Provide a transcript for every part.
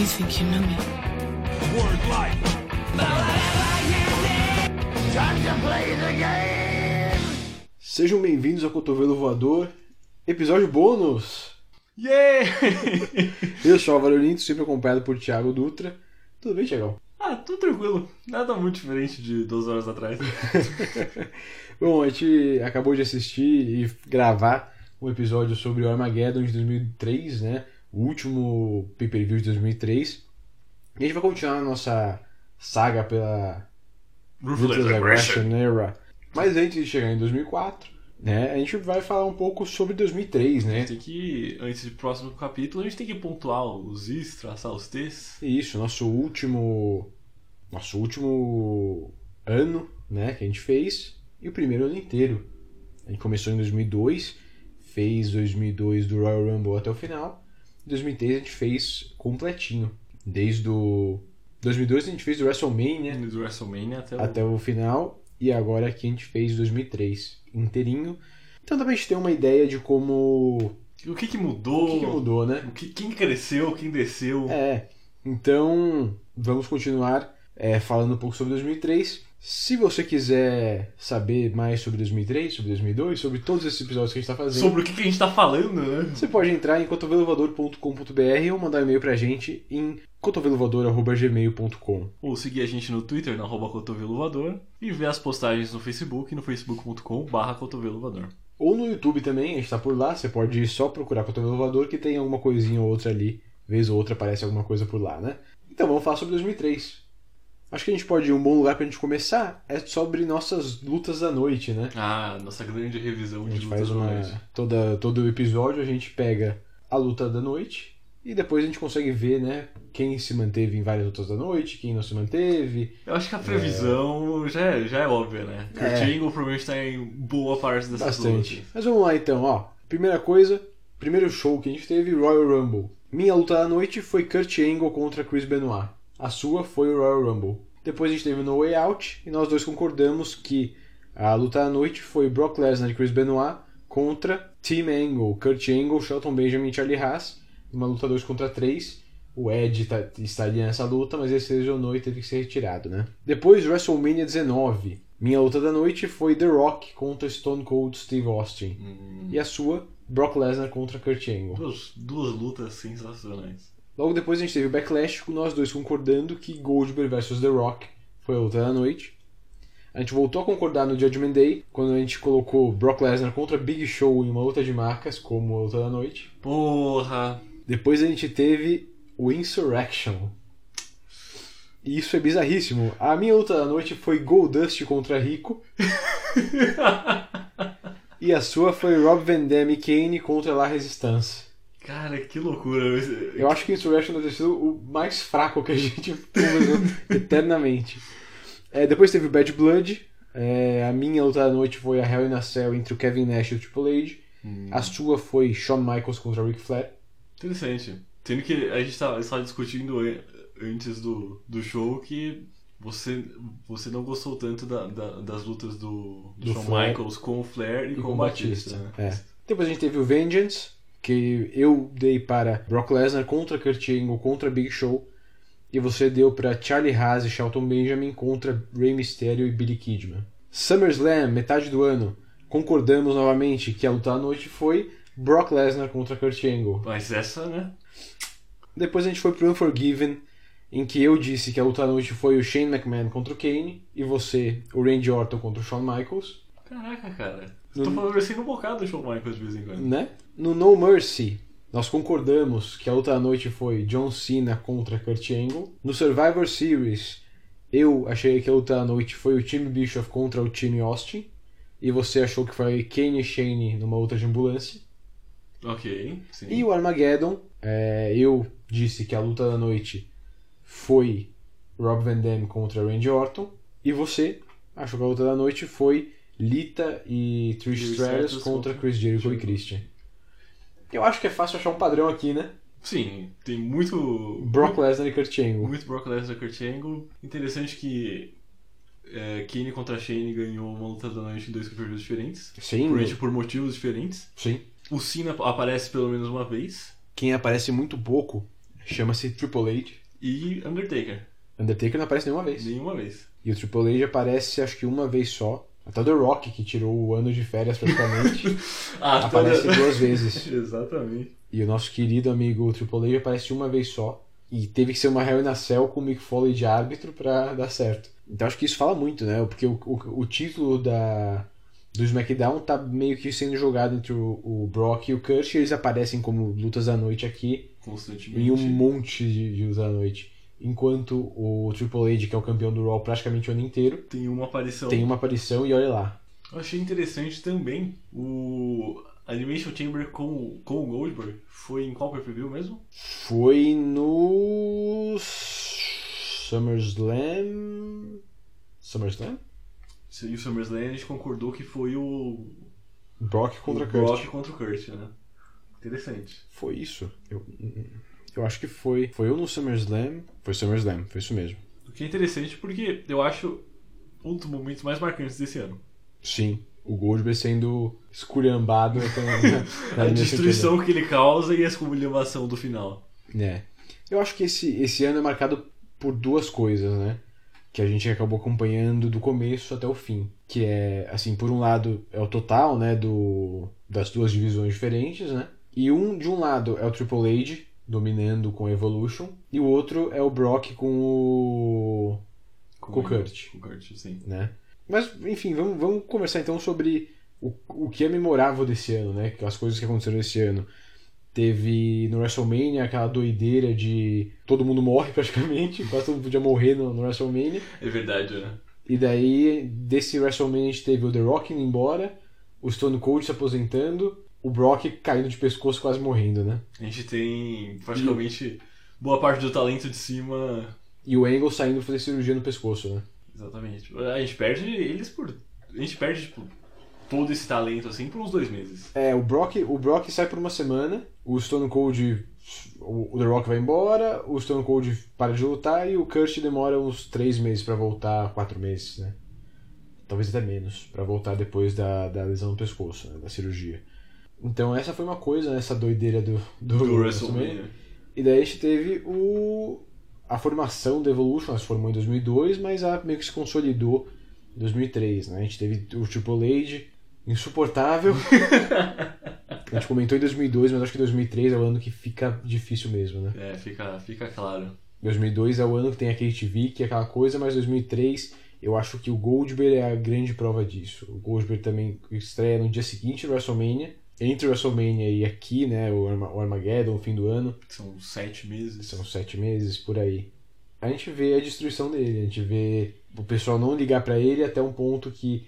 You think you know me? Word life. Sejam bem-vindos ao Cotovelo Voador, episódio bônus! Yeah! Eu sou o Álvaro Linto, sempre acompanhado por Thiago Dutra. Tudo bem, Thiagão? ah, tudo tranquilo. Nada muito diferente de duas horas atrás. Bom, a gente acabou de assistir e gravar um episódio sobre o Armageddon de 2003, né? O último pay-per-view de 2003. E a gente vai continuar a nossa saga pela Ruthless Aggression Era. Mas antes de chegar em 2004, né? A gente vai falar um pouco sobre 2003, né? Tem que, antes do próximo capítulo, a gente tem que pontuar os is, traçar os t's. Isso, nosso último. Nosso último ano, né, que a gente fez. E o primeiro ano inteiro. A gente começou em 2002, fez 2002 do Royal Rumble até o final. Em 2003 a gente fez completinho. Desde o. 2002 a gente fez do WrestleMania Do WrestleMania até o... até o final. E agora aqui a gente fez 2003 inteirinho. Então também a gente tem uma ideia de como. O que que O mudou? que, que mudou, né? O que, quem cresceu, quem desceu. É, então vamos continuar é, falando um pouco sobre 2003. Se você quiser saber mais sobre 2003, sobre 2002, sobre todos esses episódios que a gente está fazendo, Sobre o que, que a gente tá falando, né? você pode entrar em cotovelovador.com.br ou mandar um e-mail pra gente em cotovelovador.gmail.com. Ou seguir a gente no Twitter, na arroba cotovelo voador. E ver as postagens no Facebook, no facebook.com barra cotovelo voador. Ou no YouTube também, a gente tá por lá, você pode só procurar Cotovelo Voador que tem alguma coisinha ou outra ali, vez ou outra aparece alguma coisa por lá, né? Então vamos falar sobre 2003. Acho que a gente pode um bom lugar pra gente começar é sobre nossas lutas da noite, né? Ah, nossa grande revisão A de lutas faz da uma. noite. Toda, todo episódio a gente pega a luta da noite e depois a gente consegue ver, né? Quem se manteve em várias lutas da noite, quem não se manteve. Eu acho que a previsão já, é, já é óbvia, né? Kurt É. Angle provavelmente tá em boa parte dessas Bastante. lutas. Mas vamos lá então, ó. Primeira coisa, primeiro show que a gente teve, Royal Rumble. Minha luta da noite foi Kurt Angle contra Chris Benoit. A sua foi o Royal Rumble. Depois a gente teve No Way Out e nós dois concordamos que a luta da noite foi Brock Lesnar e Chris Benoit contra Team Angle, Kurt Angle, Shelton Benjamin e Charlie Haas. Uma luta 2 contra 3. O Ed tá, estaria nessa luta, mas ele se lesionou e teve que ser retirado, né? Depois, WrestleMania 19. Minha luta da noite foi The Rock contra Stone Cold Steve Austin. E a sua, Brock Lesnar contra Kurt Angle. Duas, duas lutas sensacionais. Logo depois a gente teve o Backlash, com nós dois concordando que Goldberg vs The Rock foi a luta da noite. A gente voltou a concordar no Judgment Day, quando a gente colocou Brock Lesnar contra Big Show em uma luta de marcas, como a luta da noite. Porra! Depois a gente teve o Insurrection. E isso é bizarríssimo. A minha luta da noite foi Goldust contra Rico. e a sua foi Rob Van Dam e Kane contra La Resistance. Cara, que loucura. Eu acho que Insurrection deve ter sido o mais fraco que a gente conversou eternamente. É, depois teve o Bad Blood. É, a minha luta da noite foi a Hell in a Cell entre o Kevin Nash e o Triple H. A sua foi Shawn Michaels contra Ric Flair. Interessante. Sendo que a gente estava discutindo an- antes do, do show que você, você não gostou tanto da- da- das lutas do, do, Do Shawn Flair. Michaels com o Flair e, E com, com o o Batista. Batista. né? É. Depois a gente teve o Vengeance, que eu dei para Brock Lesnar contra Kurt Angle contra Big Show. E você deu para Charlie Haas e Shelton Benjamin contra Rey Mysterio e Billy Kidman. SummerSlam, metade do ano. Concordamos novamente que a luta da noite foi Brock Lesnar contra Kurt Angle. Mas essa, né? Depois a gente foi pro Unforgiven, em que eu disse que a luta da noite foi o Shane McMahon contra o Kane. E você, o Randy Orton contra o Shawn Michaels. Caraca, cara. No- Tô favorecendo um bocado o Shawn Michaels de vez em quando. né? No No Mercy, nós concordamos que a outra noite foi John Cena contra Kurt Angle. No Survivor Series, eu achei que a outra noite foi o Tim Bischoff contra o Tiny Austin. E você achou que foi Kane e Shane numa outra de ambulância. Ok, sim. E o Armageddon, é, eu disse que a luta da noite foi Rob Van Dam contra Randy Orton. E você achou que a luta da noite foi Lita e Trish Stratus contra Chris Jericho e. Christian. Eu acho que é fácil achar um padrão aqui, né? Sim, tem muito. Brock Lesnar e Kurt Angle. Muito Brock Lesnar e Kurt Angle. Interessante que é, Kane contra Shane ganhou uma luta da noite em dois campeonatos diferentes. Sim, Provavelmente por motivos diferentes. sim. O Cena aparece pelo menos uma vez. Quem aparece muito pouco Chama-se Triple H. E Undertaker. Undertaker não aparece nenhuma vez. Nenhuma vez. E o Triple H aparece acho que uma vez só. Até o The Rock, que tirou o ano de férias praticamente, Ah, aparece toda- duas vezes. Exatamente. E o nosso querido amigo Triple H aparece uma vez só. E teve que ser uma Hell in a Cell com o Mick Foley de árbitro pra dar certo. Então acho que isso fala muito, né? Porque o, o, o título da, do SmackDown tá meio que sendo jogado entre o, o Brock e o Kurt. E eles aparecem como lutas da noite aqui Constantemente. em um monte de, de lutas da noite. Enquanto o Triple H, que é o campeão do Raw praticamente o ano inteiro, Tem uma aparição. tem uma aparição e olha lá. Eu achei interessante também o Animation Chamber com, com o Goldberg. Foi em qual pay-per-view mesmo? Foi no SummerSlam. SummerSlam? E o SummerSlam a gente concordou que foi o Brock contra o Kurt. Brock contra o Kurt, né? Interessante. Foi isso? Eu, eu acho que foi. Foi ou no SummerSlam? Foi SummerSlam, foi isso mesmo. O que é interessante porque eu acho um dos momentos mais marcantes desse ano. Sim. O Goldberg sendo esculhambado na, na A destruição que ele causa e a esculhambação do final. É. Eu acho que esse, esse ano é marcado por duas coisas, né? Que a gente acabou acompanhando do começo até o fim. Que é, assim, por um lado é o total, né? Do, das duas divisões diferentes, né? E um, de um lado é o Triple H dominando com a Evolution. E o outro é o Brock com o. Com o Kurt. Com o Kurt, sim. né? Mas, enfim, vamos, vamos conversar então sobre o, o que é memorável desse ano, né? As coisas que aconteceram esse ano. Teve no WrestleMania aquela doideira de todo mundo morre praticamente, quase todo mundo podia morrer no, no WrestleMania. É verdade, né? E daí, desse WrestleMania, a gente teve o The Rock indo embora, o Stone Cold se aposentando, o Brock caindo de pescoço, quase morrendo, né? A gente tem praticamente boa parte do talento de cima. E o Angle saindo fazer cirurgia no pescoço, né? Exatamente. A gente perde eles por. A gente perde, tipo, todo esse talento assim por uns dois meses. É, o Brock, o Brock sai por uma semana, o Stone Cold, o The Rock vai embora, o Stone Cold para de lutar e o Kurt demora uns três meses pra voltar, quatro meses, né? Talvez até menos, pra voltar depois da, da lesão no pescoço, né? da cirurgia. Então essa foi uma coisa, né? essa doideira do, do, Do WrestleMania. E daí a gente teve o, a formação da Evolution, ela se formou em 2002, mas ela meio que se consolidou em 2003, né? A gente teve o Triple H, insuportável. a gente comentou em 2002, mas acho que 2003 é o ano que fica difícil mesmo, né? É, fica, fica claro. 2002 é o ano que tem a KTV, que é aquela coisa, mas 2003 eu acho que o Goldberg é a grande prova disso. O Goldberg também estreia no dia seguinte do WrestleMania. Entre o WrestleMania e aqui, né, o Arma- o Armageddon, o fim do ano, São sete meses. são sete meses por aí. A gente vê a destruição dele, a gente vê o pessoal não ligar pra ele até um ponto que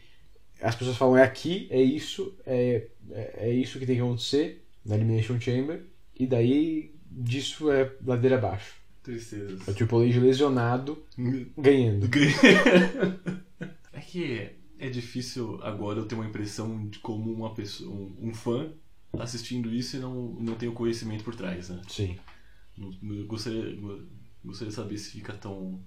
as pessoas falam é aqui, é isso, é, é, é isso que tem que acontecer na Elimination Chamber, e daí disso é ladeira abaixo. Tristezas. É o Triple H lesionado ganhando. É que é difícil agora eu ter uma impressão de como uma pessoa, um, fã assistindo isso e não, não tem o conhecimento por trás, né? Sim. Não- Gostaria, go- gostaria de saber se fica tão,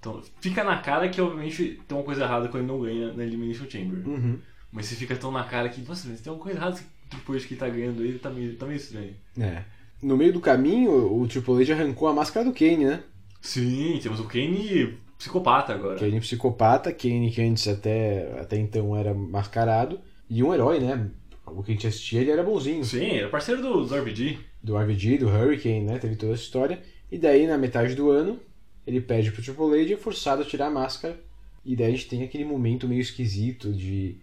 tão. Fica na cara que, obviamente, tem uma coisa errada quando ele não ganha na Elimination Chamber. Uhum. Mas se fica tão na cara que, nossa, mas tem uma coisa errada depois que tá ganhando ele, tá meio, tá meio estranho. É. No meio do caminho, o Triple H arrancou a máscara do Kane, né? Sim, temos o Kane psicopata agora. Kane psicopata, Kane que antes até, até então era mascarado, e um herói, né? O que a gente assistia, ele era bonzinho. Sim, era parceiro do, do RBG. Do RVG, do Hurricane, né? Teve toda essa história. E daí, na metade do ano, ele pede pro Triple H e é forçado a tirar a máscara. E daí a gente tem aquele momento meio esquisito de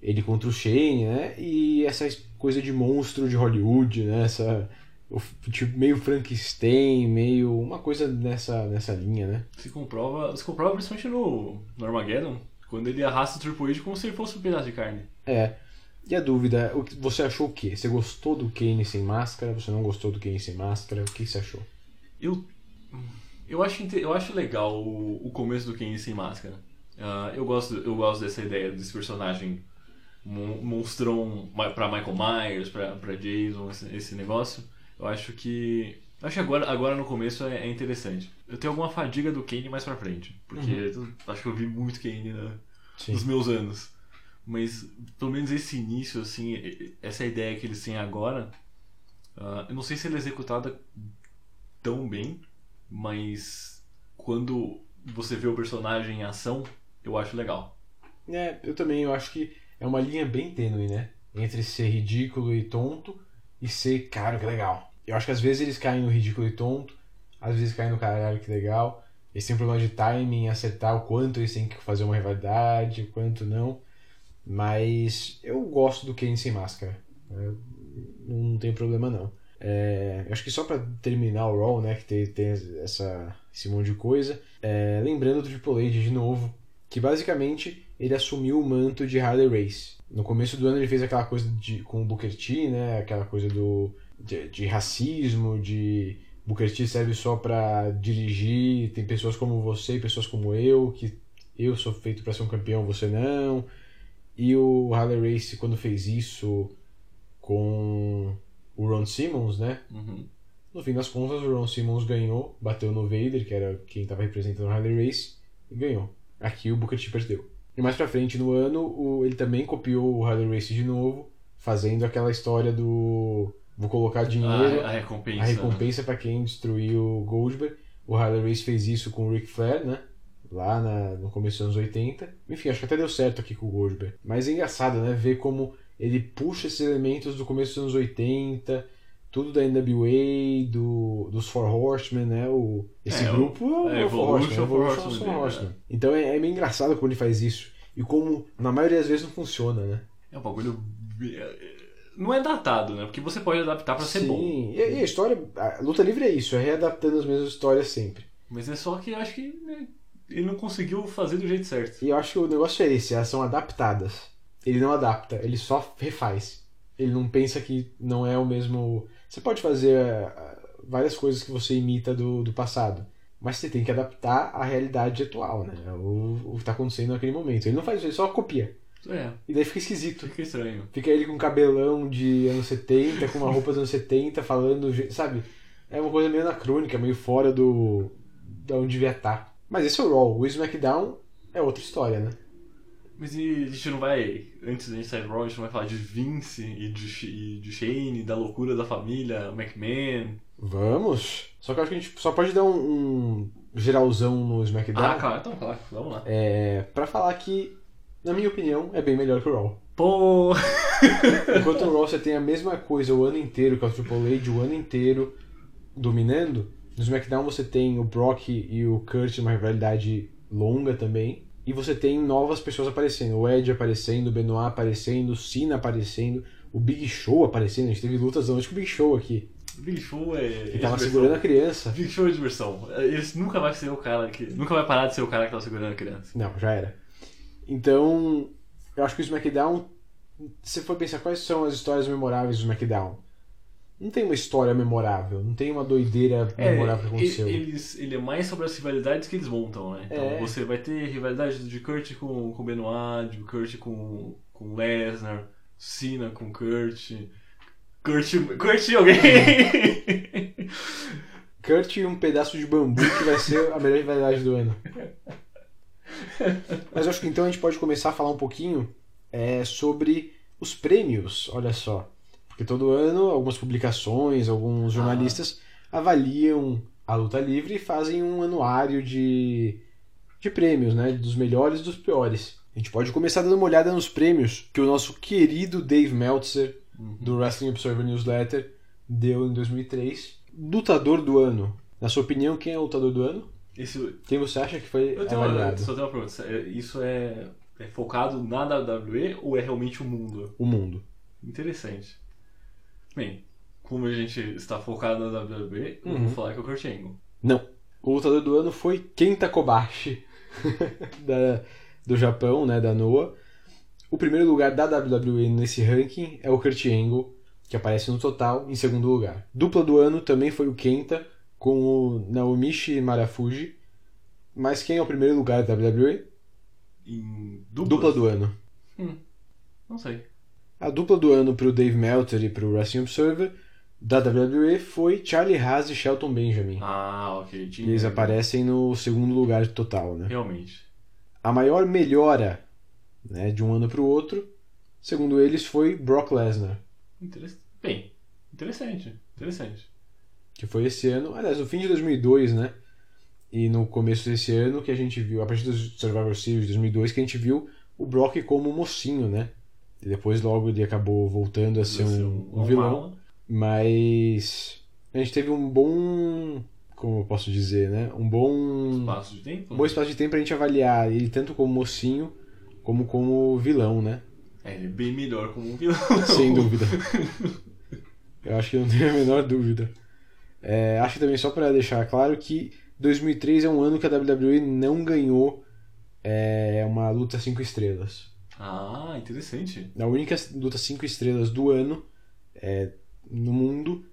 ele contra o Shane, né? E essa coisa de monstro de Hollywood, né? Essa, tipo, meio Frankenstein, meio uma coisa nessa, nessa linha, né? Se comprova, se comprova principalmente no, no Armageddon, quando ele arrasta o Triple H como se ele fosse um pedaço de carne. É. E a dúvida, você achou o quê? Você gostou do Kane sem máscara? Você não gostou do Kane sem máscara? O que você achou? Eu, eu, acho, eu acho legal o, o começo do Kane sem máscara. Ah, eu, gosto, eu gosto dessa ideia desse personagem mon- monstrão pra Michael Myers, pra, pra Jason, esse, esse negócio. Eu acho que. eu Acho que agora, agora no começo é, é interessante. Eu tenho alguma fadiga do Kane mais pra frente. Porque eu acho que eu vi muito Kane Sim. nos meus anos. Mas pelo menos esse início, assim, essa ideia que eles têm agora, ah, eu não sei se ela é executada tão bem, mas quando você vê o personagem em ação, eu acho legal. É, eu também, eu acho que é uma linha bem tênue, né? Entre ser ridículo e tonto e ser, cara, que legal. Eu acho que às vezes eles caem no ridículo e tonto, às vezes caem no caralho, que legal. Eles têm problema de timing, acertar o quanto eles têm que fazer uma rivalidade, o quanto não. Mas eu gosto do Kane sem máscara. Não tem problema não. É, acho que só para terminar o Raw, né, que tem, tem essa, esse monte de coisa, é, lembrando do Triple H de novo, que basicamente ele assumiu o manto de Harley Race. No começo do ano ele fez aquela coisa de, com o Booker T, né, aquela coisa do, de, de racismo, de Booker T serve só para dirigir, tem pessoas como você e pessoas como eu, que eu sou feito para ser um campeão, você não. E o Harley Race, quando fez isso com o Ron Simmons, né? Uhum. No fim das contas, o Ron Simmons ganhou, bateu no Vader, que era quem estava representando o Harley Race, e ganhou. Aqui o Booker T perdeu. E mais pra frente no ano, o, ele também copiou o Harley Race de novo, fazendo aquela história do vou colocar dinheiro, a, a recompensa, a recompensa para quem destruiu o Goldberg. O Harley Race fez isso com o Ric Flair, né? Lá na, no começo dos anos 80. Enfim, acho que até deu certo aqui com o Goldberg. Mas é engraçado, né? Ver como ele puxa esses elementos do começo dos anos 80, tudo da NWA, do, dos Four Horsemen, né? O, esse É, grupo é, o Four Horsemen, Four Horsemen, Four é. Horsemen. Então é, é meio engraçado como ele faz isso. E como, na maioria das vezes, não funciona, né? É um bagulho. Não é datado, né? Porque você pode adaptar pra ser bom. Sim, e, a história, a luta livre é isso, é readaptando as mesmas histórias sempre. Mas é só que acho que né, ele não conseguiu fazer do jeito certo. E eu acho que o negócio é esse, elas são adaptadas. Ele não adapta, ele só refaz. Ele não pensa que não é o mesmo. Você pode fazer ah, várias coisas que você imita do, do passado, mas você tem que adaptar à realidade atual, né? O, o que está acontecendo naquele momento. Ele não faz isso, ele só copia. É, E daí fica esquisito. fica estranho. Fica ele com cabelão de anos 70, com uma roupa dos anos 70, falando, sabe? É uma coisa meio anacrônica, meio fora do. da onde devia estar. Mas esse é o Raw. O SmackDown é outra história, né? Mas e a gente não vai. Antes da gente sair do Raw, a gente não vai falar de Vince e de, e de Shane, da loucura da família, McMahon. Vamos! Só que eu acho que a gente só pode dar um, um geralzão no SmackDown Ah, claro, então, claro, vamos lá. é, pra falar que, na minha opinião, é bem melhor que o Raw. Pô! Enquanto no Raw você tem a mesma coisa o ano inteiro, que é o Triple H o ano inteiro dominando, no SmackDown você tem o Brock e o Kurt numa rivalidade longa também. E você tem novas pessoas aparecendo. O Edge aparecendo, o Benoit aparecendo, o Cena aparecendo, o Big Show aparecendo. A gente teve lutas antes com o Big Show aqui. Big Show é. Ele tava diversão. segurando a criança. Big Show é diversão. Ele nunca vai ser o cara que. Nunca vai parar de ser o cara que tava segurando a criança. Não, já era. Então, eu acho que o SmackDown, se você for pensar quais são as histórias memoráveis do SmackDown, não tem uma história memorável, não tem uma doideira memorável que aconteceu. ele, eles, ele é mais sobre as rivalidades que eles montam, né? Então É. você vai ter rivalidade de Kurt com, com Benoit, de Kurt com, com Lesnar, Cena com Kurt. Kurt. Kurt e alguém! Kurt e um pedaço de bambu que vai ser a melhor rivalidade do ano. Mas acho que então a gente pode começar a falar um pouquinho é, sobre os prêmios, olha só. Porque todo ano algumas publicações, alguns jornalistas avaliam a luta livre e fazem um anuário de, de prêmios, né? Dos melhores e dos piores. A gente pode começar dando uma olhada nos prêmios que o nosso querido Dave Meltzer, do Wrestling Observer Newsletter, deu em 2003. Lutador do ano. Na sua opinião, quem é o lutador do ano? Isso, Quem você acha que foi eu tenho uma, avaliado? só tenho uma pergunta. É- Isso é, é focado na WWE ou é realmente o mundo? O mundo. Interessante. Bem, como a gente está focado na WWE, Uhum. vou falar que é o Kurt Angle. Não. O lutador do ano foi Kenta Kobashi, da, do Japão, né, da Noah. O primeiro lugar da WWE nesse ranking é o Kurt Angle, que aparece no total em segundo lugar. Dupla do ano também foi o Kenta, com o Naomichi Marafuji. Mas quem é o primeiro lugar da WWE? Em duplas? Dupla do ano. Não sei. A dupla do ano pro Dave Meltzer e pro Wrestling Observer da WWE foi Charlie Haas e Shelton Benjamin. Ah, ok. E Tinha... eles aparecem no segundo lugar total, né? Realmente. A maior melhora né, de um ano pro outro, segundo eles, foi Brock Lesnar. Interess... Bem, interessante. Interessante. O que foi esse ano. Aliás, no fim de 2002, né? E no começo desse ano que a gente viu, a partir do Survivor Series de 2002, que a gente viu o Brock como mocinho, né? E depois logo ele acabou voltando a ser um, um vilão. Mas a gente teve um bom. Como eu posso dizer, né? Um bom. Espaço de tempo? Um bom espaço de tempo pra gente avaliar ele tanto como mocinho como como vilão, né? É, ele é bem melhor como um vilão. Sem dúvida. Eu acho que não tenho a menor dúvida. É, acho que também só para deixar claro que 2003 é um ano que a WWE não ganhou é, uma luta 5 estrelas. Ah, interessante. A única luta 5 estrelas do ano é, no mundo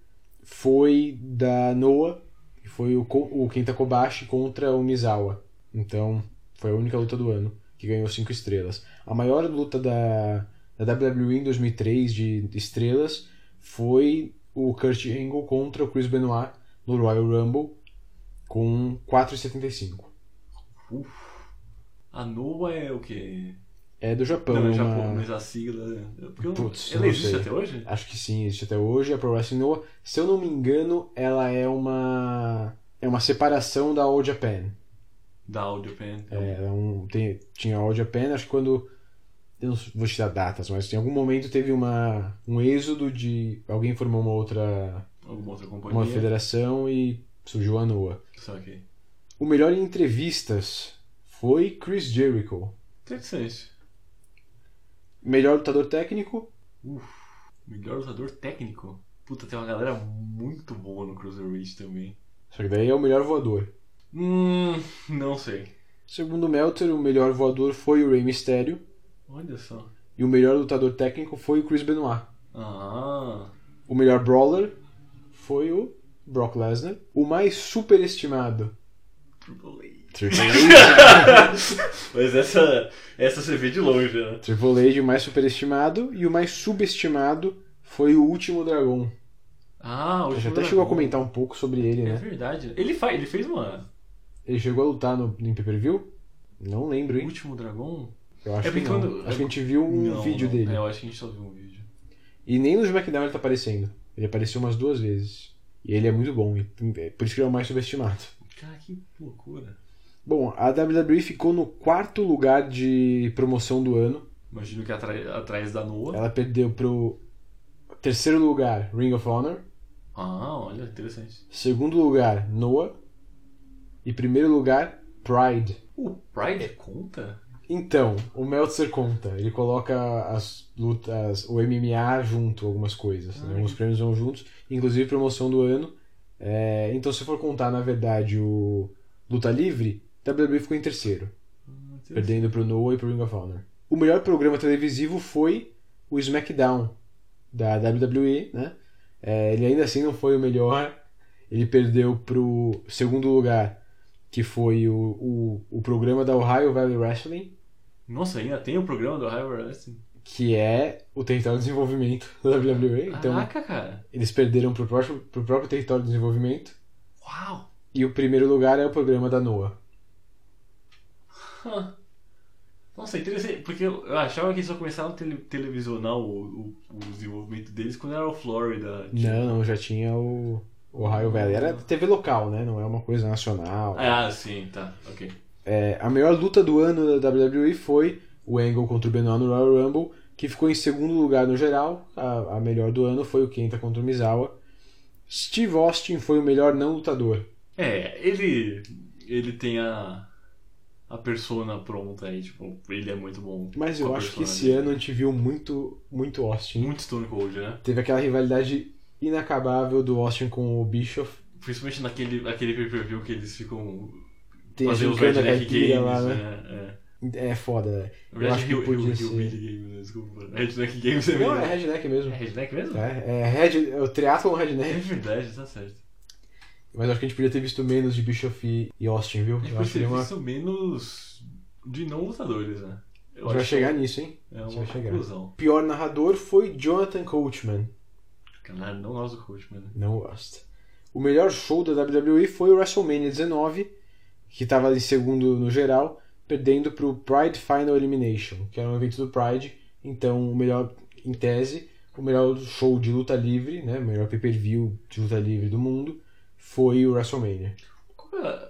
foi da Noah, que foi o, o Kenta Kobashi contra o Misawa. Então, foi a única luta do ano que ganhou 5 estrelas. A maior luta da, da WWE em 2003 de estrelas foi o Kurt Angle contra o Chris Benoit no Royal Rumble com 4,75. Uf. A Noah é o quê? É do Japão. Não, é uma... Japão, mas a sigla. Porque eu... Putz, ela existe sei. até hoje? Acho que sim, existe até hoje. A Pro Wrestling Noah, se eu não me engano, ela é uma é uma separação da All Japan. Da All Japan. É, é um, tem, tinha a All Japan, acho que quando eu não vou te dar datas, mas em algum momento teve uma um êxodo de alguém formou uma outra Alguma outra companhia. uma federação e surgiu a que. O melhor em entrevistas foi Chris Jericho. Interessante. Melhor lutador técnico, Uf. Melhor lutador técnico. Puta, tem uma galera muito boa no Cruiserweight também. só que daí é o melhor voador. Hum. Não sei. Segundo o Meltzer, o melhor voador foi o Rey Mysterio. Olha só. E o melhor lutador técnico foi o Chris Benoit. Ah. O melhor brawler foi o Brock Lesnar. O mais superestimado. Triple H. Triple H. Mas essa, essa você vê de longe, né? Triple H, o mais superestimado. E o mais subestimado foi o Último Dragão. Ah, o A gente até chegou a comentar um pouco sobre ele, É né? verdade. Ele, fa... ele fez uma. Ele chegou a lutar no, no pay-per-view? Não lembro, hein? Último Dragão? Eu acho É que não. quando- Acho que a gente viu um Não, vídeo não. dele. É, eu acho que a gente só viu um vídeo. E nem no SmackDown ele tá aparecendo. Ele apareceu umas duas vezes. E ele é muito bom. e Por isso que ele é o mais subestimado. Cara, que loucura. Bom, a WWE ficou no quarto lugar de promoção do ano. Imagino que atra- atrás da Noah. Ela perdeu pro terceiro lugar, Ring of Honor. Ah, olha, interessante. Segundo lugar, Noah. E primeiro lugar, Pride. O Pride conta? Então, o Meltzer conta. Ele coloca as lutas, o MMA junto, algumas coisas. né? Alguns prêmios vão juntos, inclusive promoção do ano. É, então, se for contar, na verdade, o Luta Livre, WWE ficou em terceiro, interessante. perdendo pro Noah e pro Ring of Honor. O melhor programa televisivo foi o SmackDown da WWE, né? É, ele ainda assim não foi o melhor. Ele perdeu pro segundo lugar, que foi o, o, o programa da Ohio Valley Wrestling, Nossa, ainda tem o programa do High Wrestling. que é o território de desenvolvimento da WWE. Então, Caraca, cara. eles perderam pro próprio, pro próprio território de desenvolvimento. Uau. E o primeiro lugar é o programa da NOAA. Hã. Nossa, interessante, porque eu achava que eles só começaram a tele televisionar o, o, o desenvolvimento deles quando era o Florida. tipo- Não, não, já tinha o o Ohio Valley. Era TV local, né? Não é uma coisa nacional. Ah, sim, tá, ok. É, a melhor luta do ano da WWE foi o Angle contra o Benoit no Royal Rumble, que ficou em segundo lugar no geral. A, a melhor do ano foi o Kenta contra o Mizawa. Steve Austin foi o melhor não lutador. É, ele. Ele tem a. A persona pronta aí, tipo, ele é muito bom. Mas eu acho que esse ano a gente viu muito, muito Austin. Muito Stone Cold, né? Teve aquela rivalidade inacabável do Austin com o Bischoff. Principalmente naquele aquele pay-per-view que eles ficam. Tem a gincana Redneck caipira lá, né? né? É. É foda, né? Na verdade, acho que podia ser- Hillbilly Games, né? desculpa. Redneck Games é Não, melhor. é redneck mesmo. É Redneck mesmo? É, é, red, é o triatlon É redneck. verdade, tá certo. Mas acho que a gente podia ter visto menos de Bischoff e- Austin, viu? É acho que porque seria uma... isso menos de não lutadores, né? A Eu gente vai chegar que nisso, hein? É a gente uma conclusão. Pior narrador foi Jonathan Coachman. Caralho, não gosto do coach, mano. Não gosta. O melhor show da WWE foi o WrestleMania 19, que estava em segundo no geral, perdendo para o Pride Final Elimination, que era um evento do Pride. Então, o melhor, em tese, o melhor show de luta livre, né, o melhor pay-per-view de luta livre do mundo, foi o WrestleMania. É?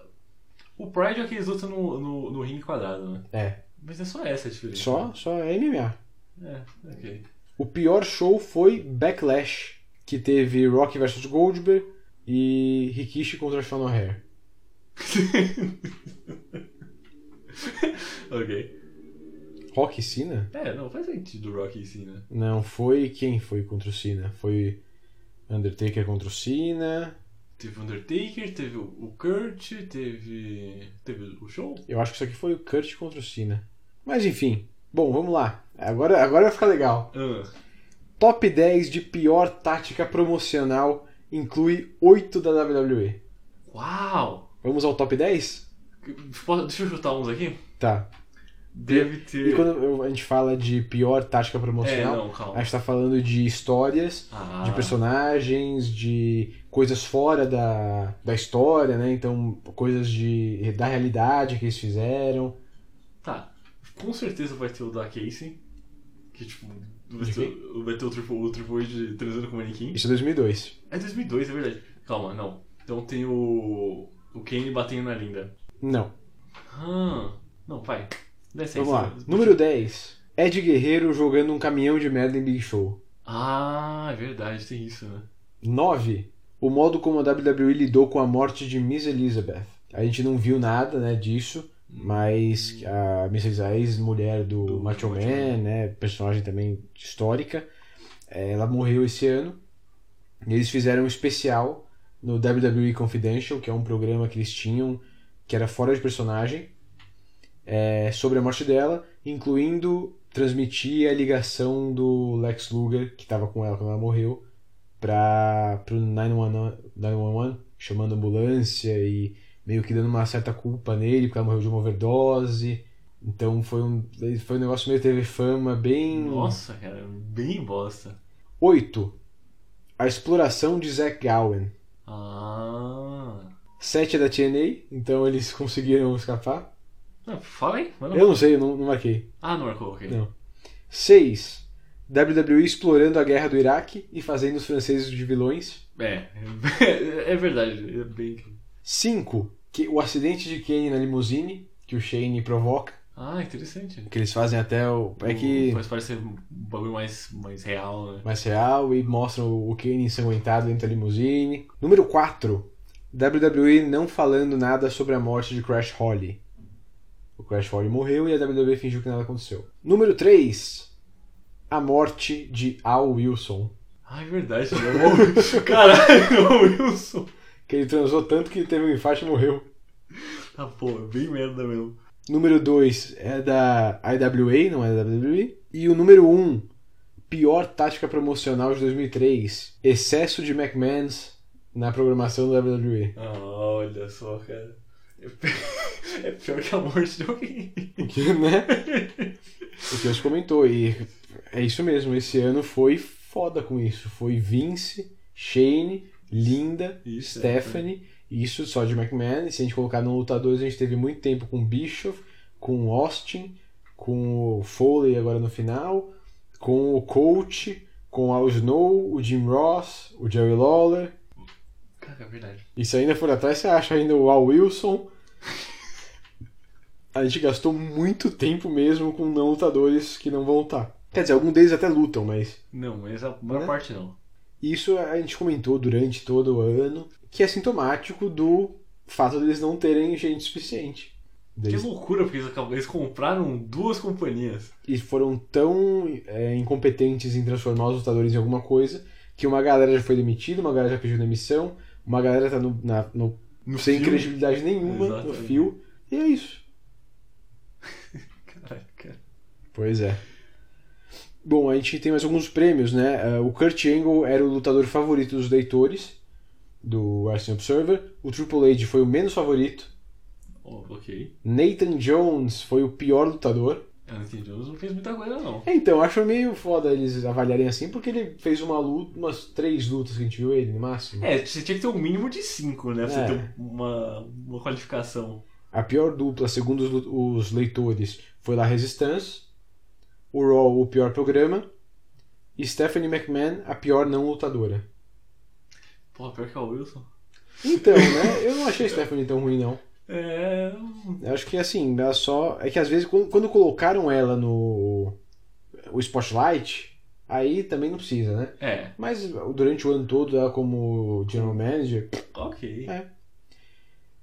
O Pride é que eles lutam no, no, no ringue quadrado, né? É. Mas é só essa a diferença. Só, só é MMA. É, ok. O pior show foi Backlash, que teve Rock vs Goldberg e Rikishi contra Sean O'Hare. ok. Rock e Cena? É, não, faz sentido Rock sim, né? Não, foi quem foi contra o Cena? Foi Undertaker contra o Cena. Teve o Undertaker, teve o Kurt, teve. Teve o show? Eu acho que isso aqui foi o Kurt contra o Cena. Mas enfim. Bom, vamos lá. Agora, agora vai ficar legal. Ah, Top 10 de pior tática promocional inclui 8 da WWE. uau! Vamos ao top 10? Posso- Deixa eu chutar uns aqui? Tá. Deve ter. E quando a gente fala de pior tática É, promocional, não, calma. a gente tá falando de histórias, Ah, de personagens, de coisas fora da, da história, né? Então, coisas de, da realidade que eles fizeram. Tá. Com certeza vai ter o da Casey. Que tipo. Vai De ter, vai ter o Triple, o Triple H transando com o manequim. Isso é 2002. É 2002, é verdade. Calma, não. Então tem o. O Kane batendo na Linda. Não. Ah, não, vai. Desce Vamos lá. Número 10. Ed Guerreiro jogando um caminhão de merda em Big Show. Ah, é verdade, tem isso, né? 9. O modo como a WWE lidou com a morte de Miss Elizabeth. A gente não viu nada né, disso, mas a Miss Elizabeth, a ex-mulher do, Do Macho Macho Man, né, personagem também histórica, ela morreu esse ano. E eles fizeram um especial no WWE Confidential, que é um programa que eles tinham que era fora de personagem, eh, sobre a morte dela, incluindo transmitir a ligação do Lex Luger, que estava com ela quando ela morreu, para o 911, 911, chamando a ambulância e meio que dando uma certa culpa nele, porque ela morreu de uma overdose. Então foi um, foi um negócio meio teve fama bem. Nossa, cara, bem bosta. 8. A exploração de Zack Gowen. Ah. 7 é da TNA, então eles conseguiram escapar. Não, fala aí, manda Eu não sei, eu não, não marquei. Ah, não marcou, ok. Não. 6. WWE explorando a guerra do Iraque e fazendo os franceses de vilões. É, é verdade, é bem. 5. O acidente de Kane na limusine, que o Shane provoca. Ah, interessante. Que eles fazem até o. É que. Faz parecer um bagulho mais, mais real, né? mais real e mostram o Kane ensanguentado dentro da limusine. Número 4. WWE não falando nada sobre a morte de Crash Holly. O Crash Holly morreu e a WWE fingiu que nada aconteceu. Número 3. A morte de Al Wilson. Ah, é verdade. Né? Caralho, o Wilson. Que ele transou tanto que teve um infarto e morreu. Tá, pô, é bem merda mesmo. Número 2 é da IWA, não é da WWE. E o número 1, um, pior tática promocional de 2003, excesso de McMahons na programação da WWE. Ah, olha só, cara. É pior que a morte de alguém. O que, né? O que você comentou. E é isso mesmo, esse ano foi foda com isso. Foi Vince, Shane, Linda, Isso, Stephanie, isso só de McMahon. E se a gente colocar no lutadores, a gente teve muito tempo com Bischoff, com Austin, com o Foley agora no final, com o Coach, com o Al Snow, o Jim Ross, o Jerry Lawler. Cara, é verdade. E se ainda for atrás, você acha ainda o Al Wilson. A gente gastou muito tempo mesmo com não lutadores que não vão lutar. Quer dizer, alguns deles até lutam, mas Não, mas a maior Né? parte não. Isso a gente comentou durante todo o ano, que é sintomático do fato deles não terem gente suficiente. Que Deles- loucura, porque eles, eles compraram duas companhias. E foram tão é, incompetentes em transformar os lutadores em alguma coisa que uma galera já foi demitida, uma galera já pediu demissão, uma galera tá no, na- no- No sem filme. credibilidade nenhuma no Exatamente. fio. E é isso. Caralho, cara. Pois é. Bom, a gente tem mais alguns prêmios, né? Uh, o Kurt Angle era o lutador favorito dos leitores do Wrestling Observer. O Triple H foi o menos favorito. Oh, ok. Nathan Jones foi o pior lutador. Não entendi. Eu não fiz muita coisa, não. É, então, acho meio foda eles avaliarem assim, porque ele fez uma luta, umas três lutas que a gente viu ele, no máximo. É, você tinha que ter um mínimo de cinco, né? Pra você É. ter uma, uma qualificação. A pior dupla, segundo os, os leitores, foi La Resistance. O Raw, o pior programa. E Stephanie McMahon, a pior não lutadora. Porra, pior que o Wilson. Então, né? Eu não achei a Stephanie tão ruim, não. É. Eu acho que assim, ela só. É que às vezes quando, quando colocaram ela no. O Spotlight, aí também não precisa, né? É. Mas durante o ano todo ela como General Manager. Ok. É.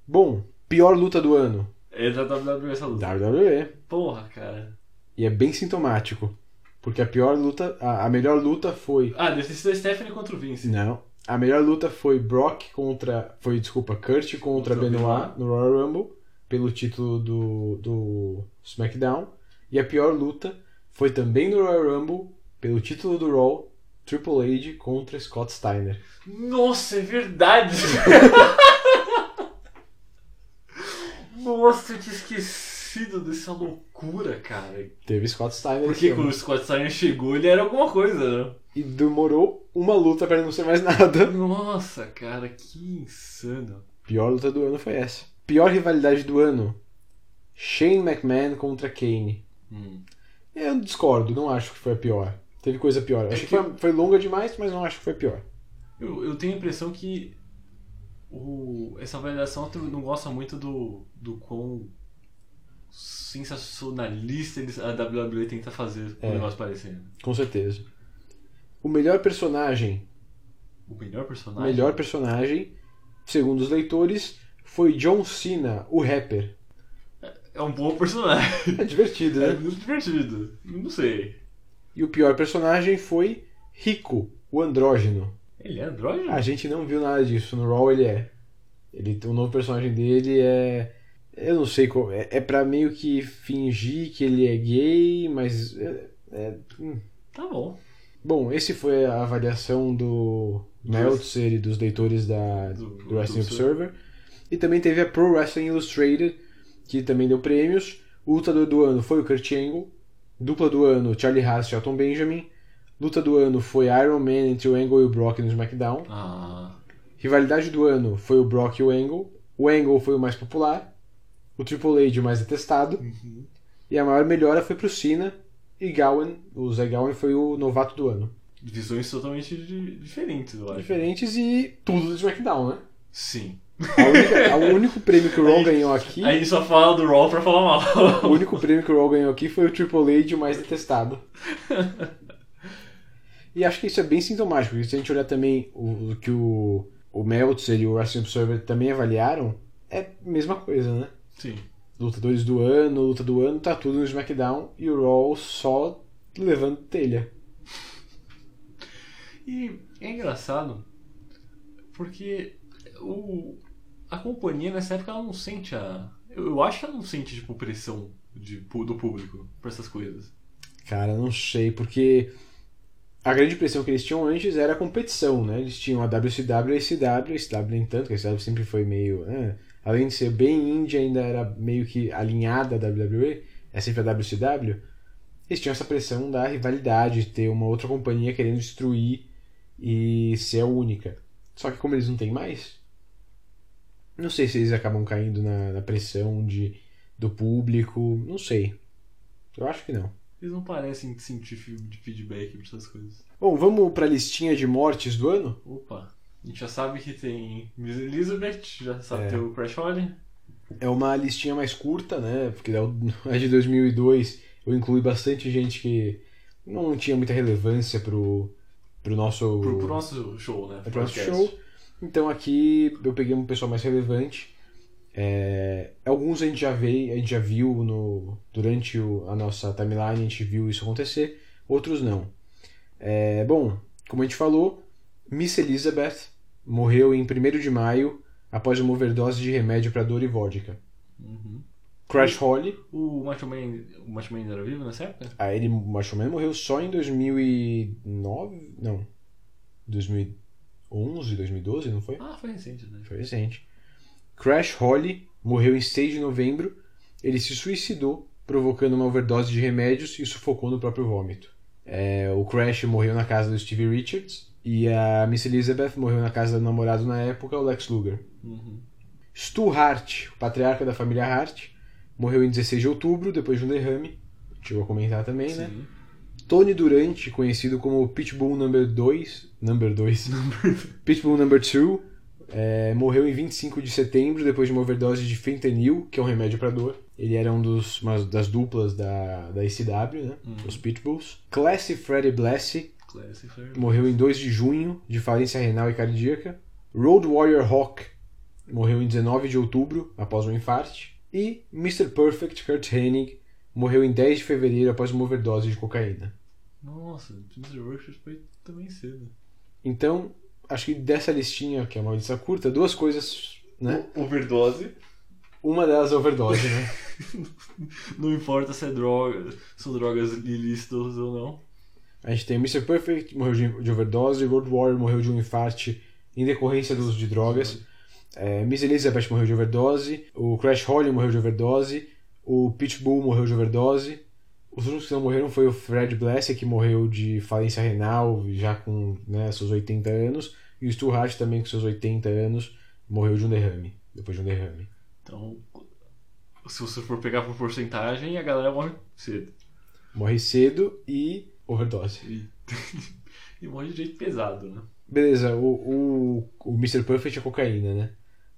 Bom, pior luta do ano. É da WWE essa luta. WWE. Porra, cara. E é bem sintomático. Porque a pior luta. A, a melhor luta foi. Ah, deve ter sido a Stephanie contra o Vince. Não. A melhor luta foi Brock contra. Foi, desculpa, Kurt contra, Contra Benoit Benoit. no Royal Rumble. Pelo título do, do SmackDown. E a pior luta foi também no Royal Rumble. Pelo título do Raw. Triple H contra Scott Steiner. Nossa, é verdade! Nossa, eu tinha esquecido dessa loucura, cara. Teve Scott Steiner. Porque quando o Scott Steiner chegou, ele era alguma coisa, né? E demorou uma luta pra não ser mais nada. Nossa, cara, que insano. Pior luta do ano foi essa. Pior rivalidade do ano. Shane McMahon contra Kane. Hum. Eu discordo, não acho que foi a pior. Teve coisa pior. É Acho que, que- foi, foi longa demais, mas não acho que foi a pior. Eu, eu tenho a impressão que o, essa validação não gosta muito do, do quão sensacionalista eles, a WWE tenta fazer o É. negócio parecer. Com certeza. O melhor personagem, O melhor o personagem. melhor personagem, segundo os leitores, foi John Cena, o rapper. É um bom personagem. É divertido, É né? muito divertido. Não sei. E o pior personagem foi Rico, o andrógeno. Ele é andrógeno? A gente não viu nada disso. No Raw ele é. Ele, o novo personagem dele é. Eu não sei qual. É, é pra meio que fingir que ele é gay, mas. É, é- hum. Tá bom. Bom, esse foi a avaliação do Meltzer e dos leitores da, Do- do, do Wrestling Observer. Observer. E também teve a Pro Wrestling Illustrated, que também deu prêmios. O lutador do ano foi o Kurt Angle. Dupla do ano, Charlie Haas e Shelton Benjamin. Luta do ano foi Iron Man entre o Angle e o Brock no SmackDown. Ah. Rivalidade do ano foi o Brock e o Angle. O Angle foi o mais popular. O Triple H mais detestado. E a maior melhora foi pro Cena. E Gowen, o Zé Gowen foi o novato do ano. Visões totalmente di- diferentes, eu acho. Diferentes e tudo do SmackDown, né? Sim. Única- o único prêmio que o Raw ganhou aqui. A gente só fala do Raw pra falar mal. O único prêmio que o Raw ganhou aqui foi o Triple H o mais detestado. E acho que isso é bem sintomático, porque se a gente olhar também o, o que o, o Meltzer e o Wrestling Observer também avaliaram, é a mesma coisa, né? Sim. Lutadores do ano, luta do ano, tá tudo no SmackDown e o Raw só levando telha. E é engraçado porque o, a companhia nessa época ela não sente a. Eu, acho que ela não sente tipo pressão de, do público pra essas coisas. Cara, não sei, porque a grande impressão que eles tinham antes era a competição, né? Eles tinham a WCW e a ECW, a ECW nem tanto, porque a ECW sempre foi meio. né? Além de ser bem indie, ainda era meio que alinhada à WWE, é sempre a WCW. Eles tinham essa pressão da rivalidade, de ter uma outra companhia querendo destruir e ser a única. Só que como eles não têm mais, não sei se eles acabam caindo na, na pressão de, do público, não sei. Eu acho que não. Eles não parecem sentir de feedback pra essas coisas. Bom, vamos pra listinha de mortes do ano? Opa, a gente já sabe que tem Miss Elizabeth, já sabe É. o Crash Holly. É uma listinha mais curta, né? Porque é o- é de 2002. Eu incluí bastante gente que não tinha muita relevância pro, pro nosso, Pro, pro nosso show, né? pro nosso podcast. show. Então aqui eu peguei um pessoal mais relevante. É, alguns a gente já veio, a gente já viu no, durante o- a nossa timeline, a gente viu isso acontecer, outros não. É, bom, como a gente falou, Miss Elizabeth morreu em 1 de maio após uma overdose de remédio para dor e vodka. Uhum. Crash Holly, O Macho Man, o Macho Man ainda era vivo nessa época? ah, ele, o Macho Man morreu só em 2009, não, 2011, 2012, não foi? Ah, foi recente, né? Foi recente. Crash Holly morreu em 6 de novembro. Ele se suicidou, provocando uma overdose de remédios e sufocou no próprio vômito. É, o Crash morreu na casa do Steve Richards e a Miss Elizabeth morreu na casa do namorado na época, o Lex Luger. Uhum. Stu Hart, o patriarca da família Hart, morreu em 16 de outubro, depois de um derrame. Chegou a comentar também, né? Sim. Tony Durante, conhecido como Pitbull Number 2, Number 2, Pitbull Number 2, é, morreu em 25 de setembro depois de uma overdose de fentanyl, que é um remédio para dor. Ele era um dos uma das duplas da, da ECW, né? Os Pitbulls. Classy Freddy Blassie Classic Flair. morreu em 2 de junho de falência renal e cardíaca. Road Warrior Hawk morreu em 19 de outubro após um infarte. E Mr. Perfect Kurt Hennig morreu em 10 de fevereiro após uma overdose de cocaína. Nossa, Mr. Workshop foi também cedo. Então, acho que dessa listinha, que é uma lista curta, duas coisas, né? Overdose. Uma delas é overdose, né? Não importa se é droga, são drogas ilícitas ou não. A gente tem Mr. Perfect, morreu de, de overdose, Road Warrior morreu de um infarte em decorrência do uso de drogas, é, Miss Elizabeth morreu de overdose, o Crash Holly morreu de overdose, o Pitbull morreu de overdose, os únicos que não morreram foi o Fred Blessing, que morreu de falência renal, já com né, seus 80 anos, e o Stu Hart também com seus 80 anos, morreu de um derrame, depois de um derrame. Então, se você for pegar por porcentagem, a galera morre cedo. Morre cedo e overdose. E, e morre de jeito pesado, né? Beleza, o, o, o Mr. Perfect é cocaína, né?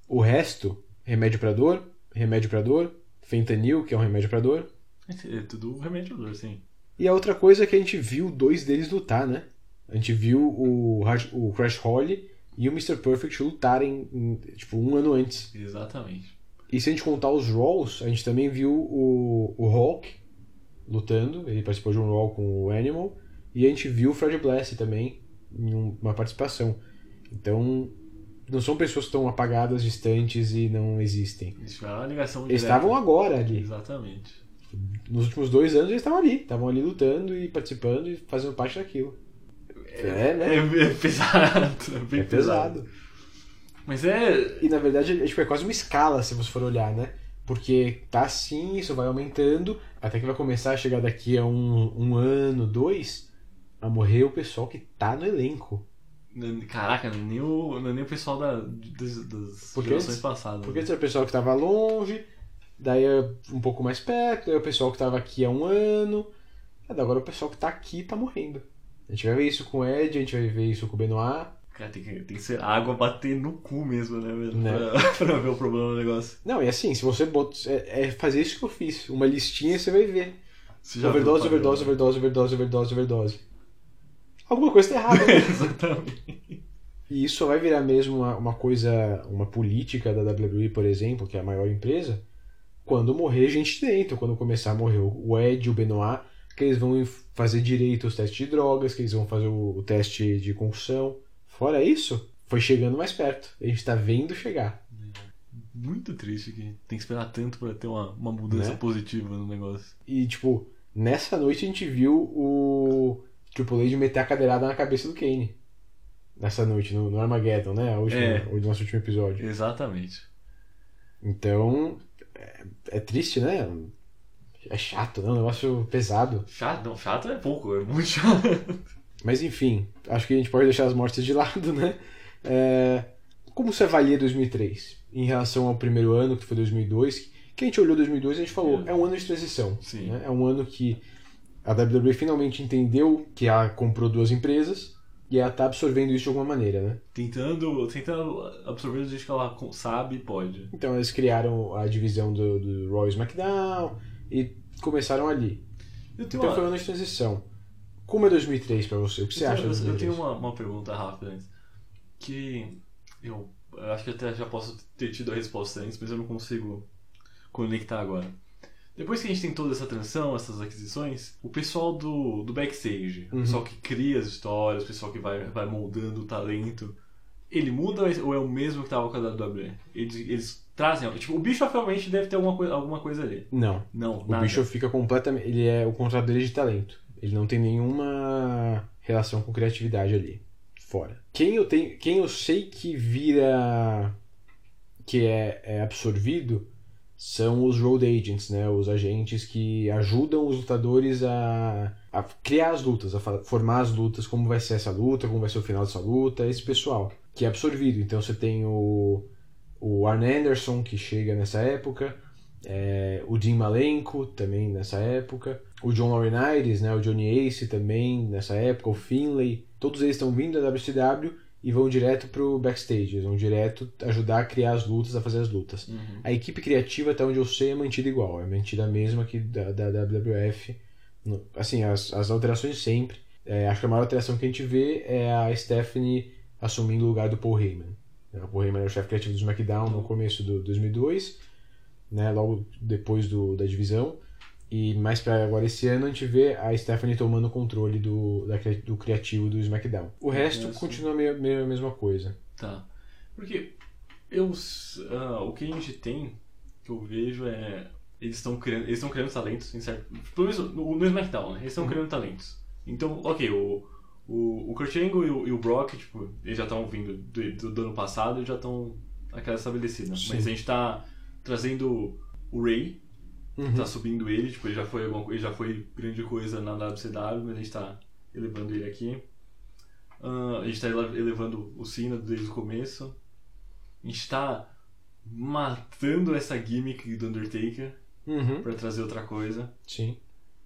O resto, remédio pra dor, remédio pra dor, fentanil, que é um remédio pra dor. É tudo remediador, sim. E a outra coisa é que a gente viu dois deles lutar, né? A gente viu o, o Crash Holly e o Mr. Perfect lutarem, em, tipo, um ano antes. Exatamente. E se a gente contar os Raws, a gente também viu o, o Hulk lutando, ele participou de um Raw com o Animal, e a gente viu o Fred Bless também em um- uma participação. Então, não são pessoas que estão apagadas, distantes e não existem. Isso é uma ligação Eles direta. estavam agora ali. Exatamente. Nos últimos dois anos eles estavam ali. Estavam ali lutando e participando e fazendo parte daquilo. É, né? É, é pesado. É, bem É pesado. Mas é. E na verdade é, tipo, é quase uma escala, se você for olhar, né? Porque tá assim, isso vai aumentando, até que vai começar a chegar daqui a um, um ano, dois, a morrer o pessoal que tá no elenco. Caraca, nem o, nem o pessoal da, das, das Porque gerações antes- passadas. Porque antes era o pessoal que tava longe, daí é um pouco mais perto, daí é o pessoal que tava aqui há um ano, agora é o pessoal que tá aqui tá morrendo. A gente vai ver isso com o Ed, a gente vai ver isso com o Benoit. Cara, tem que, tem que ser água bater no cu mesmo, né, velho? Né? Pra, pra ver o problema do negócio. Não, e assim, se você bota. É, é fazer isso que eu fiz. Uma listinha você vai ver. Você Overdose, viu overdose, padrão, overdose, overdose, overdose, overdose. Alguma coisa tá errada. né? Exatamente. e isso só vai virar mesmo uma, uma coisa, uma política da WWE, por exemplo, que é a maior empresa, quando morrer gente dentro, quando começar a morrer o Ed, o Benoit, que eles vão fazer direito os testes de drogas, que eles vão fazer o, o teste de concussão. Fora isso, foi chegando mais perto. A gente tá vendo chegar. Muito triste que tem que esperar tanto pra ter uma, uma mudança Né? positiva no negócio. E, tipo, nessa noite a gente viu o Triple H meter a cadeirada na cabeça do Kane. Nessa noite, no, no Armageddon, né? A última, É. O nosso último episódio. Exatamente. Então, é, é triste, né? É chato, né? Um negócio pesado. Chato, não, chato é pouco, é muito chato. Mas enfim, acho que a gente pode deixar as mortes de lado, né? É, como você avalia 2003 em relação ao primeiro ano, que foi 2002? Que a gente olhou 2002 e a gente falou, é um ano de transição. Né? É um ano que a WWE finalmente entendeu que ela comprou duas empresas e ela tá absorvendo isso de alguma maneira, né? Tentando, tentando absorver do jeito que ela sabe e pode. Então eles criaram a divisão do, do Raw e SmackDown e começaram ali. Então uma, foi um ano de transição. Como é 2003 pra você? O que você eu acha tenho, eu, eu 2003? tenho uma, uma pergunta rápida antes. Que eu, eu acho que até já posso ter tido a resposta antes, mas eu não consigo conectar agora. Depois que a gente tem toda essa transição, essas aquisições, o pessoal do, do backstage, o Uhum. pessoal que cria as histórias, o pessoal que vai, vai moldando o talento, ele muda ou é o mesmo que estava com a WWE? Eles, eles trazem. Tipo, o bicho realmente deve ter alguma, coi- alguma coisa ali. Não. Não, O nada. bicho fica completamente. Ele é o contrato dele de talento. Ele não tem nenhuma relação com criatividade ali. Fora. Quem eu tenho. Quem eu sei que vira. que é, é absorvido são os road agents, né? Os agentes que ajudam os lutadores a, a criar as lutas, a formar as lutas, como vai ser essa luta, como vai ser o final dessa luta, esse pessoal que é absorvido. Então você tem o, o Arn Anderson que chega nessa época, é, o Dean Malenko também nessa época, o John Laurinaitis, né, o Johnny Ace também nessa época, o Finlay, todos eles estão vindo da WCW e vão direto pro backstage. Eles vão direto ajudar a criar as lutas, a fazer as lutas. Uhum. A equipe criativa, até onde eu sei, é mantida igual. É mantida a mesma que da, da WWF. Assim, as, as alterações sempre. É, acho que a maior alteração que a gente vê é a Stephanie assumindo o lugar do Paul Heyman. O Paul Heyman era o chefe criativo do SmackDown no começo do 2002, né, logo depois do, da divisão. E mais pra agora esse ano a gente vê a Stephanie tomando o controle do, da do criativo do SmackDown. O resto continua meio, meio a mesma coisa. Tá. Porque eu, ah, o que a gente tem, que eu vejo é. Eles estão criando, eles estão criando talentos, em certo, pelo menos no, no SmackDown, né? Eles estão criando talentos. Então, ok, o, o, o Kurt Angle e o, e o Brock, tipo, eles já estão vindo do, do, do ano passado e já estão aquela estabelecida. Sim. Mas a gente tá trazendo o Ray, Uhum. tá subindo ele, tipo, ele já foi alguma ele já foi grande coisa na WCW, mas a gente tá elevando ele aqui. Ah, a gente tá ele- elevando o Cena desde o começo. A gente tá matando essa gimmick do Undertaker Uhum. pra trazer outra coisa, Sim.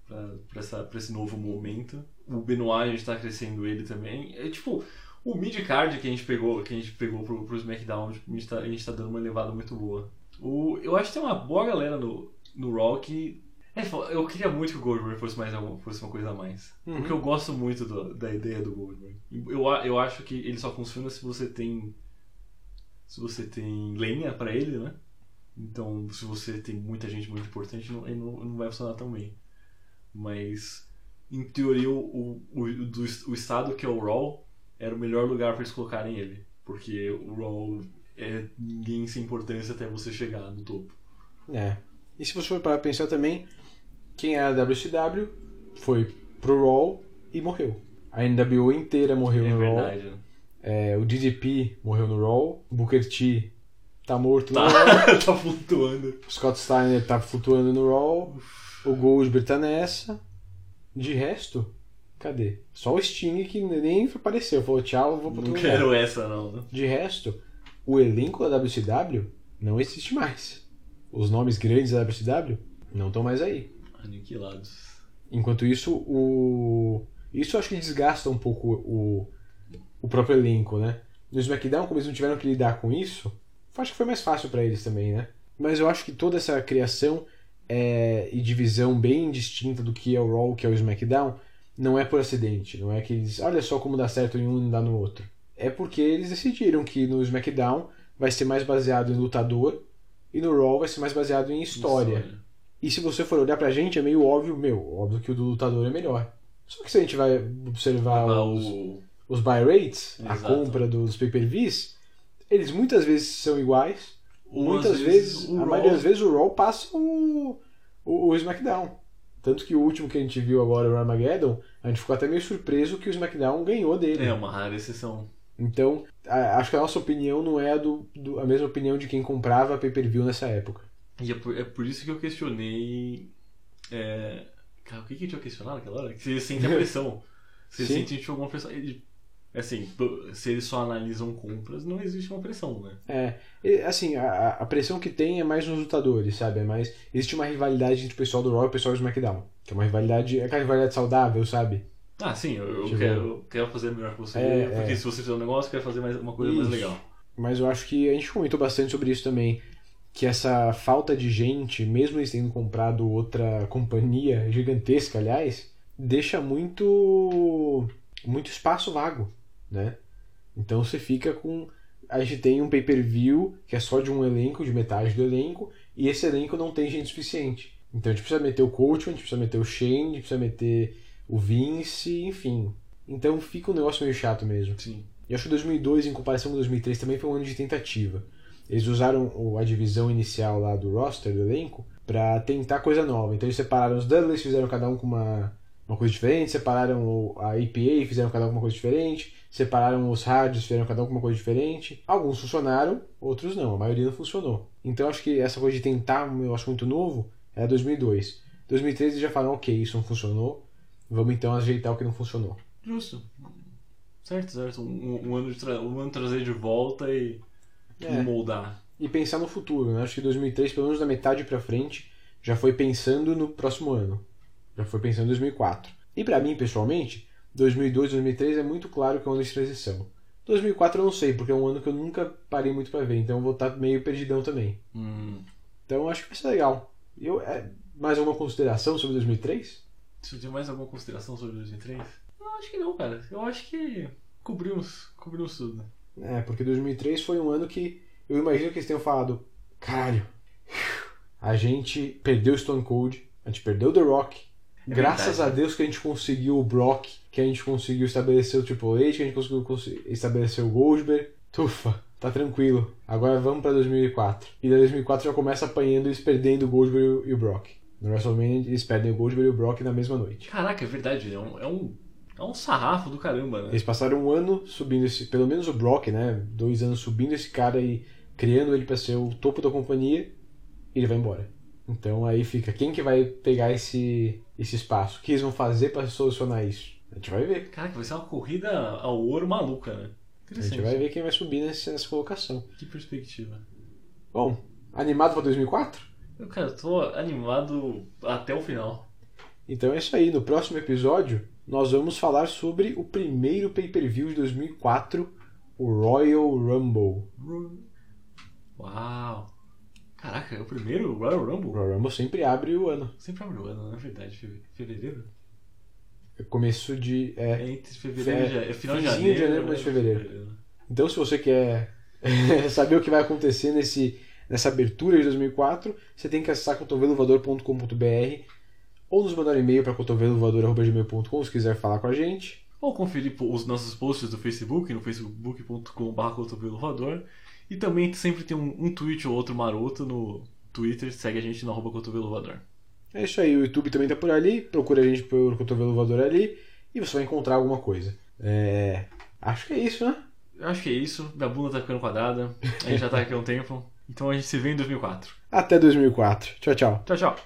pra, pra, essa, pra esse novo momento. O Benoit, a gente tá crescendo ele também. É tipo, o mid-card que a gente pegou, que a gente pegou pro, pro SmackDown, tipo, a, gente tá, a gente tá dando uma elevada muito boa. O, eu acho que tem uma boa galera no, no Raw que. É, eu queria muito que o Goldberg fosse, mais, fosse uma coisa a mais. Uhum. Porque eu gosto muito do- da ideia do Goldberg. Eu, eu acho que ele só funciona se você tem. Se você tem lenha pra ele, né? Então, se você tem muita gente muito importante, não, ele não, não vai funcionar tão bem. Mas, em teoria, o, o, o, do, o estado que é o Raw era o melhor lugar pra eles colocarem ele. Porque o Raw é ninguém sem importância até você chegar no topo. É. E se você for para pensar também, quem era a WCW foi pro Raw e morreu. A NWO inteira morreu É no Raw. verdade, né? É, o DDP morreu no Raw. O Booker T tá morto no Raw. Tá, tá flutuando. O Scott Steiner tá flutuando no Raw. O Goldberg tá nessa. De resto, cadê? Só o Sting que nem apareceu. Falou tchau, vou pro Não outro lugar. quero essa, não. né? De resto, o elenco da WCW não existe mais. Os nomes grandes da WCW não estão mais aí. Aniquilados. Enquanto isso, o. Isso acho que desgasta um pouco o, o próprio elenco, né? No SmackDown, como eles não tiveram que lidar com isso, acho que foi mais fácil pra eles também, né? Mas eu acho que toda essa criação é, e divisão bem distinta do que é o Raw, o que é o SmackDown, não é por acidente. Não é que eles. Olha só como dá certo em um e não dá no outro. É porque eles decidiram que no SmackDown vai ser mais baseado em lutador e no Raw vai ser mais baseado em história. E se você for olhar pra gente, é meio óbvio, meu, óbvio que o do lutador é melhor. Só que se a gente vai observar Ah, os, o... os buy rates, a Exato. compra dos pay-per-views, eles muitas vezes são iguais. Muitas vezes, o a Raw- maioria das vezes o Raw passa o, o, o SmackDown. Tanto que o último que a gente viu agora, o Armageddon, a gente ficou até meio surpreso que o SmackDown ganhou dele. É uma rara exceção. Então, acho que a nossa opinião não é a, do, do- a mesma opinião de quem comprava pay-per-view nessa época. E é por, é por isso que eu questionei. É... Cara, o que que a gente ia questionar naquela hora? Que você sente a pressão. Você Sim. sente alguma pressão. Assim, se eles só analisam compras, não existe uma pressão, né? É, assim, a, a pressão que tem é mais nos lutadores, sabe? É mais. Existe uma rivalidade entre o pessoal do Raw e o pessoal do SmackDown. Que é uma rivalidade. É aquela rivalidade saudável, sabe? Ah, sim, eu, eu Tipo- quero, eu quero fazer melhor que você. É, porque é. se você fizer um negócio, eu quero fazer mais, uma coisa mais Isso. legal. Mas eu acho que a gente comentou bastante sobre isso também. Que essa falta de gente, mesmo eles tendo comprado outra companhia gigantesca, aliás, deixa muito. muito espaço vago, né? Então você fica com. A gente tem um pay-per-view que é só de um elenco, de metade do elenco, e esse elenco não tem gente suficiente. Então a gente precisa meter o Coachman, a gente precisa meter o Shane, a gente precisa meter o Vince, enfim. Então fica um negócio meio chato mesmo. Sim. E acho que 2002, em comparação com 2003, também foi um ano de tentativa. Eles usaram a divisão inicial lá do roster, do elenco, pra tentar coisa nova. Então eles separaram os Dudleys, fizeram cada um com uma, uma coisa diferente, separaram a APA, fizeram cada um com uma coisa diferente, separaram os Hardys, fizeram cada um com uma coisa diferente. Alguns funcionaram, outros não, a maioria não funcionou. Então acho que essa coisa de tentar um negócio muito novo é 2002. 2003 eles já falaram, ok, isso não funcionou, vamos então ajeitar o que não funcionou. Justo. Certo, certo. Um, um ano, de tra... um ano trazer de volta e, É. moldar. e pensar no futuro. Né? Acho que 2003, pelo menos da metade pra frente, já foi pensando no próximo ano. Já foi pensando em 2004. E pra mim, pessoalmente, 2002, 2003 é muito claro que é um ano de transição. 2004 eu não sei, porque é um ano que eu nunca parei muito pra ver, então eu vou estar meio perdidão também. Hum, Então acho que vai ser legal. Eu, é, mais alguma consideração sobre 2003? Você tem mais alguma consideração sobre 2003? Não, acho que não, cara. Eu acho que cobrimos, cobrimos tudo. É, porque 2003 foi um ano que eu imagino que eles tenham falado: caralho, a gente perdeu o Stone Cold, a gente perdeu The Rock. É Graças verdade. a Deus que a gente conseguiu o Brock, que a gente conseguiu estabelecer o Triple H, que a gente conseguiu estabelecer o Goldberg. Tufa, tá tranquilo. Agora vamos pra 2004. E daí 2004 já começa apanhando eles perdendo o Goldberg e o Brock. No WrestleMania eles perdem o Goldberg e o Brock na mesma noite. Caraca, é verdade. É um, é um, é um sarrafo do caramba, né? Eles passaram um ano subindo esse, pelo menos o Brock, né? Dois anos subindo esse cara e criando ele pra ser o topo da companhia, e ele vai embora. Então aí fica, quem que vai pegar esse, esse espaço? O que eles vão fazer pra solucionar isso? A gente vai ver. Caraca, vai ser uma corrida ao ouro maluca, né? A gente vai ver quem vai subir nesse- nessa colocação. Que perspectiva. Bom, animado pra 2004? Eu, cara, eu tô animado até o final. Então é isso aí. No próximo episódio, nós vamos falar sobre o primeiro pay-per-view de 2004, o Royal Rumble. Uau! Caraca, é o primeiro Royal O Rumble? Royal Rumble sempre abre o ano. Sempre abre o ano, na verdade. Fe- Fevereiro? É começo de. é, É entre fevereiro e Fe- ja- é final de janeiro. de janeiro, começo de fevereiro. Então, se você quer saber o que vai acontecer nesse, nessa abertura de 2004, você tem que acessar cotovelovador.com.br ou nos mandar um e-mail para cotovelovador.gmail.com se quiser falar com a gente. Ou conferir os nossos posts do Facebook, no facebook.com.br cotovelovador. E também sempre tem um, um tweet ou outro maroto no Twitter. Segue a gente no arroba cotovelovador. É isso aí, o YouTube também tá por ali, procura a gente por Cotovelo Voador ali e você vai encontrar alguma coisa. É, Acho que é isso, né? Acho que é isso. Minha bunda tá ficando quadrada. A gente já tá aqui há um tempo. Então a gente se vê em 2004. Até 2004. Tchau, tchau. Tchau, tchau.